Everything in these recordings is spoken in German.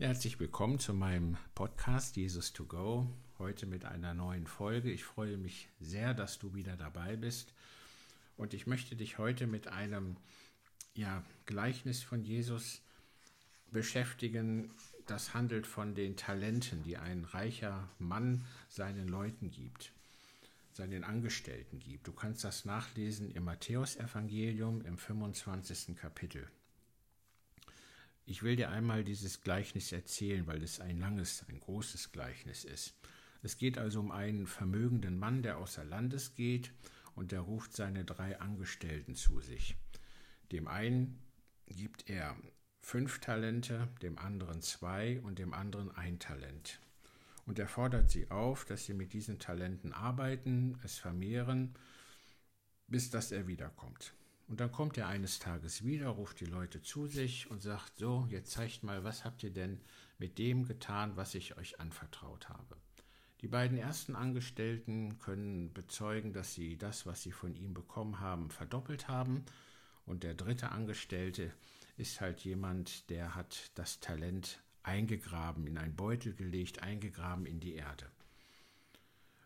Herzlich willkommen zu meinem Podcast Jesus to Go. Heute mit einer neuen Folge. Ich freue mich sehr, dass du wieder dabei bist. Und ich möchte dich heute mit einem ja, Gleichnis von Jesus beschäftigen. Das handelt von den Talenten, die ein reicher Mann seinen Leuten gibt, seinen Angestellten gibt. Du kannst das nachlesen im Matthäusevangelium im 25. Kapitel. Ich will dir einmal dieses Gleichnis erzählen, weil es ein langes, ein großes Gleichnis ist. Es geht also um einen vermögenden Mann, der außer Landes geht und der ruft seine drei Angestellten zu sich. Dem einen gibt er fünf Talente, dem anderen zwei und dem anderen ein Talent. Und er fordert sie auf, dass sie mit diesen Talenten arbeiten, es vermehren, bis dass er wiederkommt. Und dann kommt er eines Tages wieder, ruft die Leute zu sich und sagt, so, jetzt zeigt mal, was habt ihr denn mit dem getan, was ich euch anvertraut habe. Die beiden ersten Angestellten können bezeugen, dass sie das, was sie von ihm bekommen haben, verdoppelt haben. Und der dritte Angestellte ist halt jemand, der hat das Talent eingegraben, in einen Beutel gelegt, eingegraben in die Erde.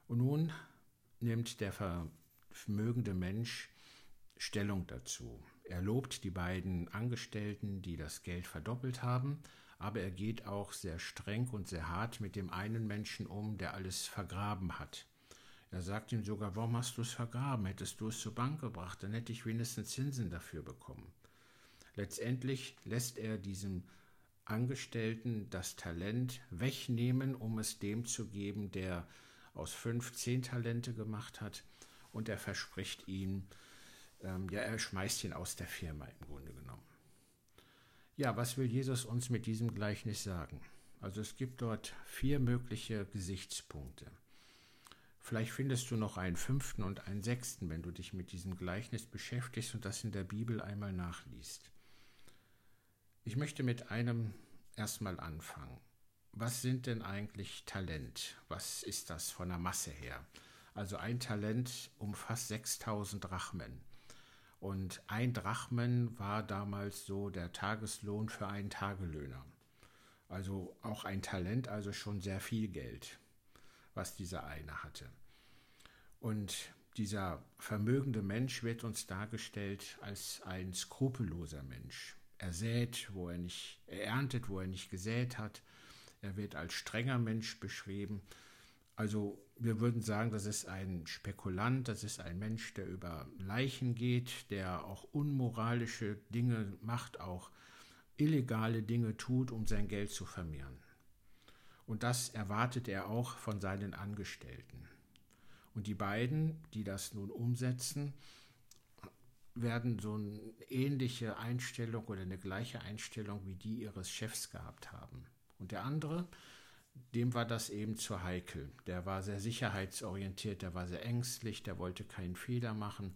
Und nun nimmt der vermögende Mensch Stellung dazu. Er lobt die beiden Angestellten, die das Geld verdoppelt haben, aber er geht auch sehr streng und sehr hart mit dem einen Menschen um, der alles vergraben hat. Er sagt ihm sogar, warum hast du es vergraben? Hättest du es zur Bank gebracht, dann hätte ich wenigstens Zinsen dafür bekommen. Letztendlich lässt er diesem Angestellten das Talent wegnehmen, um es dem zu geben, der aus fünf zehn Talente gemacht hat, und er verspricht ihm, ähm, ja, er schmeißt ihn aus der Firma im Grunde genommen. Ja, was will Jesus uns mit diesem Gleichnis sagen? Also es gibt dort vier mögliche Gesichtspunkte. Vielleicht findest du noch einen fünften und einen sechsten, wenn du dich mit diesem Gleichnis beschäftigst und das in der Bibel einmal nachliest. Ich möchte mit einem erstmal anfangen. Was sind denn eigentlich Talent? Was ist das von der Masse her? Also ein Talent umfasst 6000 Drachmen. Und ein Drachmen war damals so der Tageslohn für einen Tagelöhner. Also auch ein Talent, also schon sehr viel Geld, was dieser eine hatte. Und dieser vermögende Mensch wird uns dargestellt als ein skrupelloser Mensch. Er sät, wo er nicht, er erntet, wo er nicht gesät hat. Er wird als strenger Mensch beschrieben also wir würden sagen, das ist ein Spekulant, das ist ein Mensch, der über Leichen geht, der auch unmoralische Dinge macht, auch illegale Dinge tut, um sein Geld zu vermehren. Und das erwartet er auch von seinen Angestellten. Und die beiden, die das nun umsetzen, werden so eine ähnliche Einstellung oder eine gleiche Einstellung wie die ihres Chefs gehabt haben. Und der andere, dem war das eben zu heikel. Der war sehr sicherheitsorientiert, der war sehr ängstlich, der wollte keinen Fehler machen.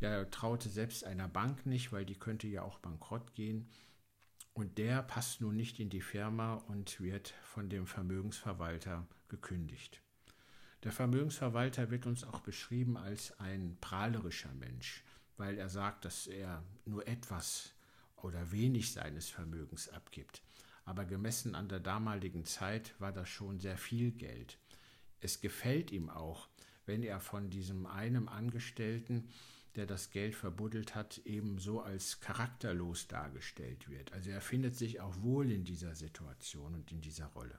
Ja, er traute selbst einer Bank nicht, weil die könnte ja auch bankrott gehen. Und der passt nun nicht in die Firma und wird von dem Vermögensverwalter gekündigt. Der Vermögensverwalter wird uns auch beschrieben als ein prahlerischer Mensch, weil er sagt, dass er nur etwas oder wenig seines Vermögens abgibt aber gemessen an der damaligen Zeit war das schon sehr viel Geld. Es gefällt ihm auch, wenn er von diesem einem Angestellten, der das Geld verbuddelt hat, ebenso als charakterlos dargestellt wird. Also er findet sich auch wohl in dieser Situation und in dieser Rolle.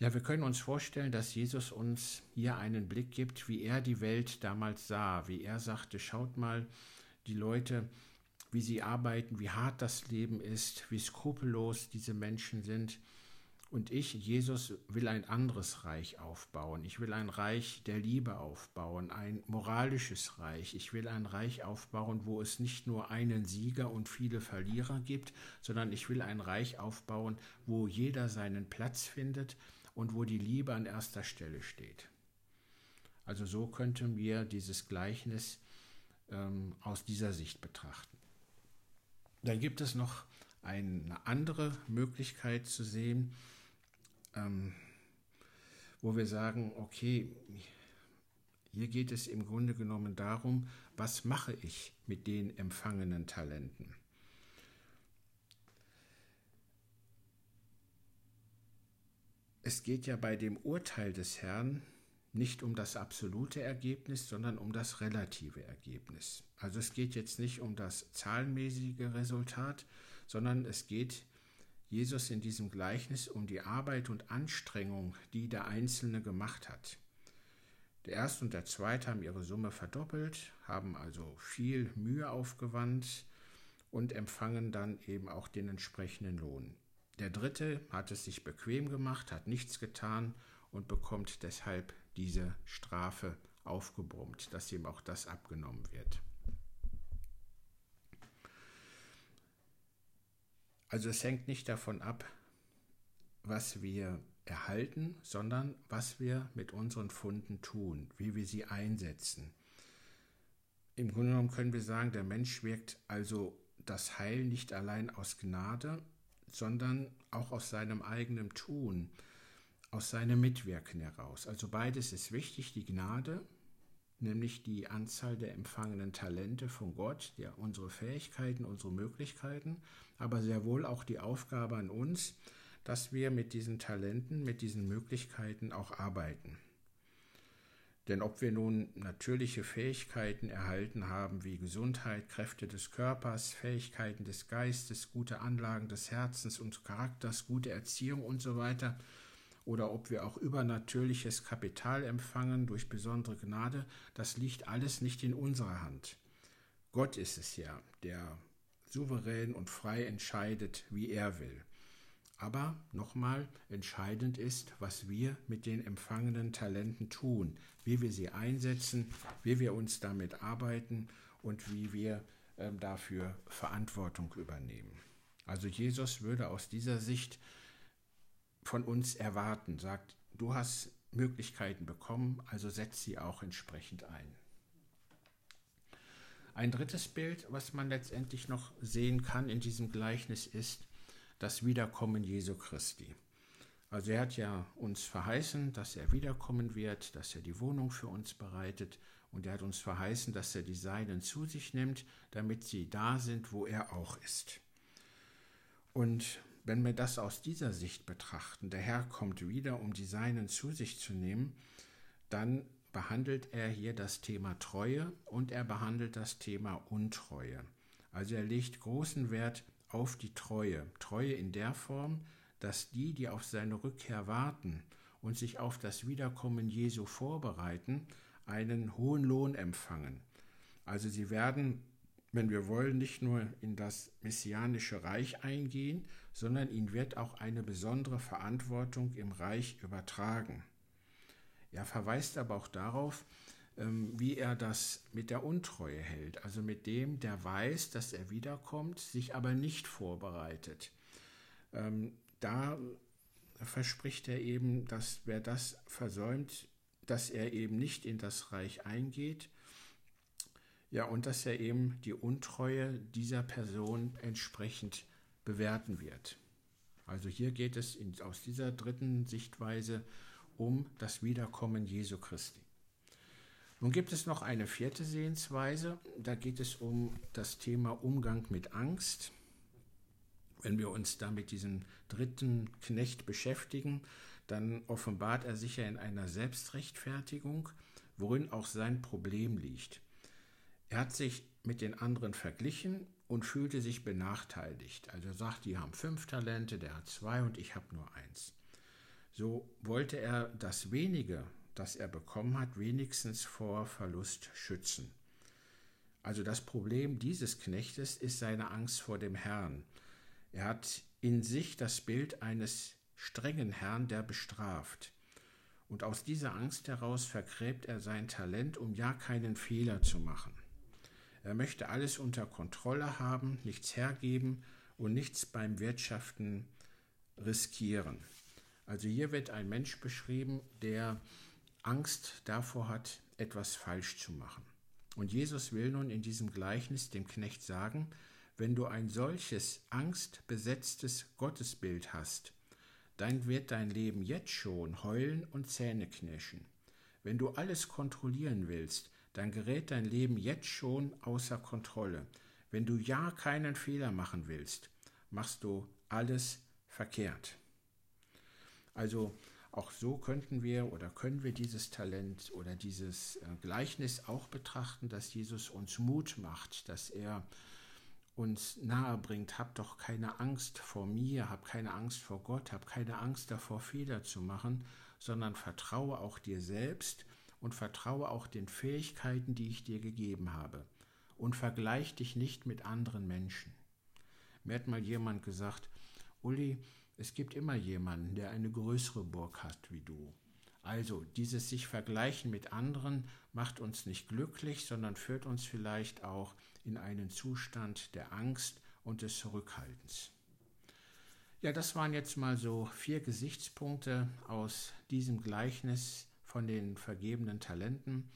Ja, wir können uns vorstellen, dass Jesus uns hier einen Blick gibt, wie er die Welt damals sah, wie er sagte, schaut mal, die Leute wie sie arbeiten, wie hart das Leben ist, wie skrupellos diese Menschen sind. Und ich, Jesus, will ein anderes Reich aufbauen. Ich will ein Reich der Liebe aufbauen, ein moralisches Reich. Ich will ein Reich aufbauen, wo es nicht nur einen Sieger und viele Verlierer gibt, sondern ich will ein Reich aufbauen, wo jeder seinen Platz findet und wo die Liebe an erster Stelle steht. Also so könnten wir dieses Gleichnis ähm, aus dieser Sicht betrachten. Dann gibt es noch eine andere Möglichkeit zu sehen, ähm, wo wir sagen, okay, hier geht es im Grunde genommen darum, was mache ich mit den empfangenen Talenten? Es geht ja bei dem Urteil des Herrn nicht um das absolute Ergebnis, sondern um das relative Ergebnis. Also es geht jetzt nicht um das zahlenmäßige Resultat, sondern es geht Jesus in diesem Gleichnis um die Arbeit und Anstrengung, die der Einzelne gemacht hat. Der erste und der zweite haben ihre Summe verdoppelt, haben also viel Mühe aufgewandt und empfangen dann eben auch den entsprechenden Lohn. Der dritte hat es sich bequem gemacht, hat nichts getan und bekommt deshalb diese Strafe aufgebrummt, dass ihm auch das abgenommen wird. Also es hängt nicht davon ab, was wir erhalten, sondern was wir mit unseren Funden tun, wie wir sie einsetzen. Im Grunde genommen können wir sagen, der Mensch wirkt also das Heil nicht allein aus Gnade, sondern auch aus seinem eigenen Tun, aus seinem Mitwirken heraus. Also beides ist wichtig, die Gnade, nämlich die Anzahl der empfangenen Talente von Gott, ja, unsere Fähigkeiten, unsere Möglichkeiten, aber sehr wohl auch die Aufgabe an uns, dass wir mit diesen Talenten, mit diesen Möglichkeiten auch arbeiten. Denn ob wir nun natürliche Fähigkeiten erhalten haben wie Gesundheit, Kräfte des Körpers, Fähigkeiten des Geistes, gute Anlagen des Herzens und Charakters, gute Erziehung und so weiter, oder ob wir auch übernatürliches Kapital empfangen durch besondere Gnade, das liegt alles nicht in unserer Hand. Gott ist es ja, der souverän und frei entscheidet, wie er will. Aber nochmal, entscheidend ist, was wir mit den empfangenen Talenten tun, wie wir sie einsetzen, wie wir uns damit arbeiten und wie wir äh, dafür Verantwortung übernehmen. Also Jesus würde aus dieser Sicht von uns erwarten, sagt, du hast Möglichkeiten bekommen, also setz sie auch entsprechend ein. Ein drittes Bild, was man letztendlich noch sehen kann in diesem Gleichnis, ist, das Wiederkommen Jesu Christi. Also er hat ja uns verheißen, dass er wiederkommen wird, dass er die Wohnung für uns bereitet und er hat uns verheißen, dass er die Seinen zu sich nimmt, damit sie da sind, wo er auch ist. Und wenn wir das aus dieser Sicht betrachten, der Herr kommt wieder, um die Seinen zu sich zu nehmen, dann behandelt er hier das Thema Treue und er behandelt das Thema Untreue. Also er legt großen Wert auf die Treue. Treue in der Form, dass die, die auf seine Rückkehr warten und sich auf das Wiederkommen Jesu vorbereiten, einen hohen Lohn empfangen. Also sie werden, wenn wir wollen, nicht nur in das messianische Reich eingehen, sondern ihnen wird auch eine besondere Verantwortung im Reich übertragen. Er verweist aber auch darauf, ähm, wie er das mit der Untreue hält, also mit dem, der weiß, dass er wiederkommt, sich aber nicht vorbereitet. Ähm, da verspricht er eben, dass wer das versäumt, dass er eben nicht in das Reich eingeht, ja, und dass er eben die Untreue dieser Person entsprechend bewerten wird. Also hier geht es in, aus dieser dritten Sichtweise um das Wiederkommen Jesu Christi. Nun gibt es noch eine vierte Sehensweise, da geht es um das Thema Umgang mit Angst. Wenn wir uns da mit diesem dritten Knecht beschäftigen, dann offenbart er sich ja in einer Selbstrechtfertigung, worin auch sein Problem liegt. Er hat sich mit den anderen verglichen und fühlte sich benachteiligt. Also sagt, die haben fünf Talente, der hat zwei und ich habe nur eins. So wollte er das wenige, das er bekommen hat, wenigstens vor Verlust schützen. Also das Problem dieses Knechtes ist seine Angst vor dem Herrn. Er hat in sich das Bild eines strengen Herrn, der bestraft. Und aus dieser Angst heraus vergräbt er sein Talent, um ja keinen Fehler zu machen. Er möchte alles unter Kontrolle haben, nichts hergeben und nichts beim Wirtschaften riskieren. Also hier wird ein Mensch beschrieben, der Angst davor hat, etwas falsch zu machen. Und Jesus will nun in diesem Gleichnis dem Knecht sagen, wenn du ein solches angstbesetztes Gottesbild hast, dann wird dein Leben jetzt schon heulen und Zähne knirschen. Wenn du alles kontrollieren willst, dann gerät dein Leben jetzt schon außer Kontrolle. Wenn du ja keinen Fehler machen willst, machst du alles verkehrt. Also auch so könnten wir oder können wir dieses Talent oder dieses äh, Gleichnis auch betrachten, dass Jesus uns Mut macht, dass er uns nahe bringt, hab doch keine Angst vor mir, hab keine Angst vor Gott, hab keine Angst davor, Fehler zu machen, sondern vertraue auch dir selbst und vertraue auch den Fähigkeiten, die ich dir gegeben habe. Und vergleich dich nicht mit anderen Menschen. Mir hat mal jemand gesagt, Uli, es gibt immer jemanden, der eine größere Burg hat wie du. Also dieses sich vergleichen mit anderen macht uns nicht glücklich, sondern führt uns vielleicht auch in einen Zustand der Angst und des Zurückhaltens. Ja, das waren jetzt mal so vier Gesichtspunkte aus diesem Gleichnis von den vergebenen Talenten.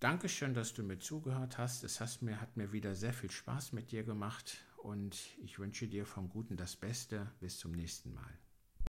Dankeschön, dass du mir zugehört hast. Es hat mir, hat mir wieder sehr viel Spaß mit dir gemacht und ich wünsche dir vom Guten das Beste. Bis zum nächsten Mal.